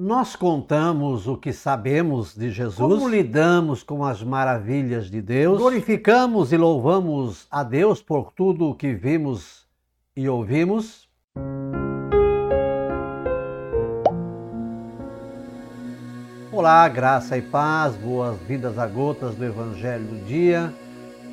Nós contamos o que sabemos de Jesus, como lidamos com as maravilhas de Deus, glorificamos e louvamos a Deus por tudo o que vimos e ouvimos. Olá, graça e paz, boas-vindas a gotas do Evangelho do Dia.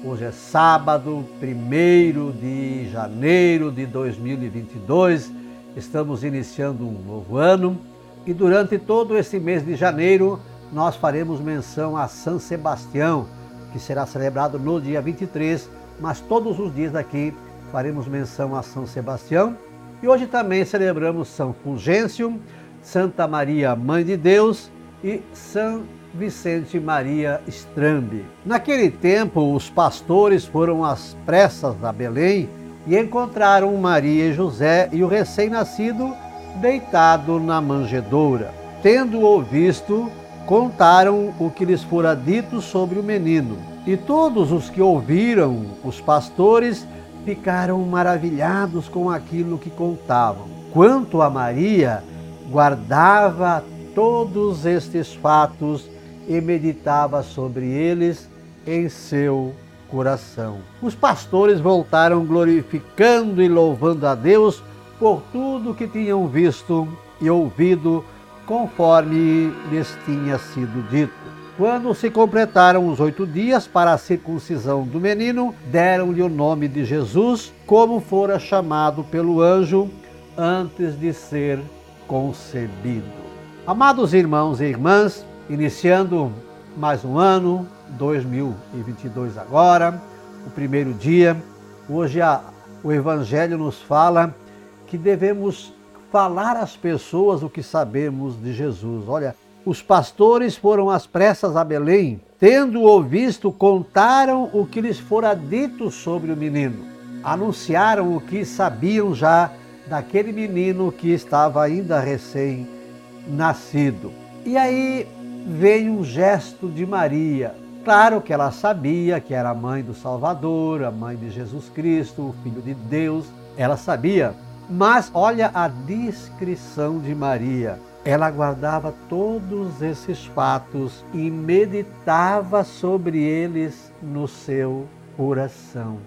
Hoje é sábado, 1 de janeiro de 2022. Estamos iniciando um novo ano e durante todo esse mês de janeiro, nós faremos menção a São Sebastião, que será celebrado no dia 23, mas todos os dias daqui faremos menção a São Sebastião. E hoje também celebramos São Fulgêncio, Santa Maria, Mãe de Deus e São Vicente Maria Strambi. Naquele tempo, os pastores foram às pressas a Belém e encontraram Maria e José e o recém-nascido deitado na manjedoura. Tendo-o visto, contaram o que lhes fora dito sobre o menino. E todos os que ouviram os pastores ficaram maravilhados com aquilo que contavam. Quanto a Maria, guardava todos estes fatos e meditava sobre eles em seu coração. Os pastores voltaram glorificando e louvando a Deus por tudo que tinham visto e ouvido, conforme lhes tinha sido dito. Quando se completaram os oito dias para a circuncisão do menino, deram-lhe o nome de Jesus, como fora chamado pelo anjo antes de ser concebido. Amados irmãos e irmãs, iniciando mais um ano, 2022 agora, o primeiro dia, hoje a, o Evangelho nos fala que devemos falar às pessoas o que sabemos de Jesus. Olha, os pastores foram às pressas a Belém, tendo-o visto, contaram o que lhes fora dito sobre o menino. Anunciaram o que sabiam já daquele menino que estava ainda recém-nascido. E aí vem um gesto de Maria. Claro que ela sabia que era a mãe do Salvador, a mãe de Jesus Cristo, o Filho de Deus. Ela sabia mas olha a descrição de Maria. Ela guardava todos esses fatos e meditava sobre eles no seu coração.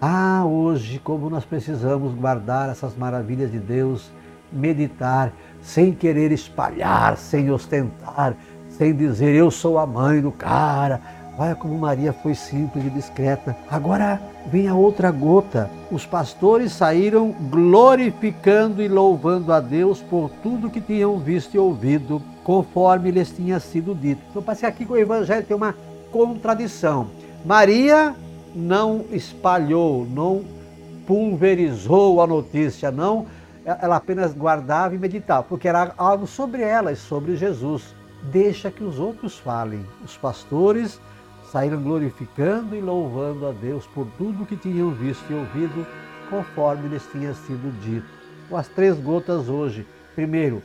Ah, hoje, como nós precisamos guardar essas maravilhas de Deus, meditar, sem querer espalhar, sem ostentar, sem dizer eu sou a mãe do cara, Olha como Maria foi simples e discreta. Agora vem a outra gota. Os pastores saíram glorificando e louvando a Deus por tudo que tinham visto e ouvido, conforme lhes tinha sido dito. Então, parece que aqui com o Evangelho tem uma contradição. Maria não espalhou, não pulverizou a notícia, não. Ela apenas guardava e meditava, porque era algo sobre ela e sobre Jesus. Deixa que os outros falem. Os pastores saíram glorificando e louvando a Deus por tudo que tinham visto e ouvido, conforme lhes tinha sido dito. Com as três gotas hoje. Primeiro,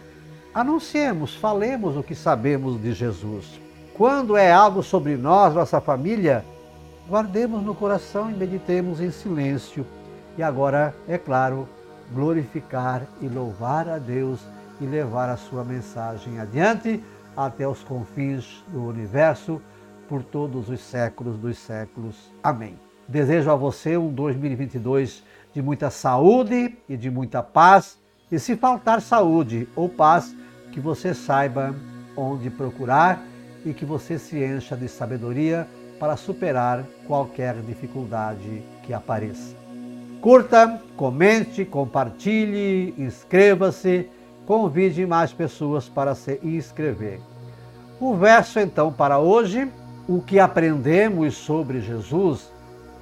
anunciemos, falemos o que sabemos de Jesus. Quando é algo sobre nós, nossa família, guardemos no coração e meditemos em silêncio. E agora, é claro, glorificar e louvar a Deus e levar a sua mensagem adiante até os confins do universo por todos os séculos dos séculos. Amém. Desejo a você um 2022 de muita saúde e de muita paz. E se faltar saúde ou paz, que você saiba onde procurar e que você se encha de sabedoria para superar qualquer dificuldade que apareça. Curta, comente, compartilhe, inscreva-se, convide mais pessoas para se inscrever. O verso então para hoje o que aprendemos sobre Jesus,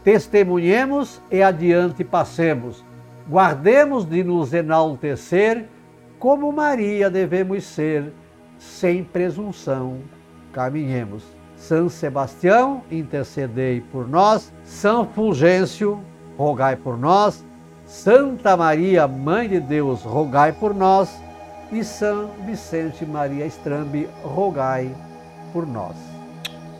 testemunhemos e adiante passemos. Guardemos de nos enaltecer, como Maria devemos ser, sem presunção caminhemos. São Sebastião, intercedei por nós. São Fulgêncio, rogai por nós. Santa Maria, Mãe de Deus, rogai por nós. E São Vicente Maria Estrambe, rogai por nós.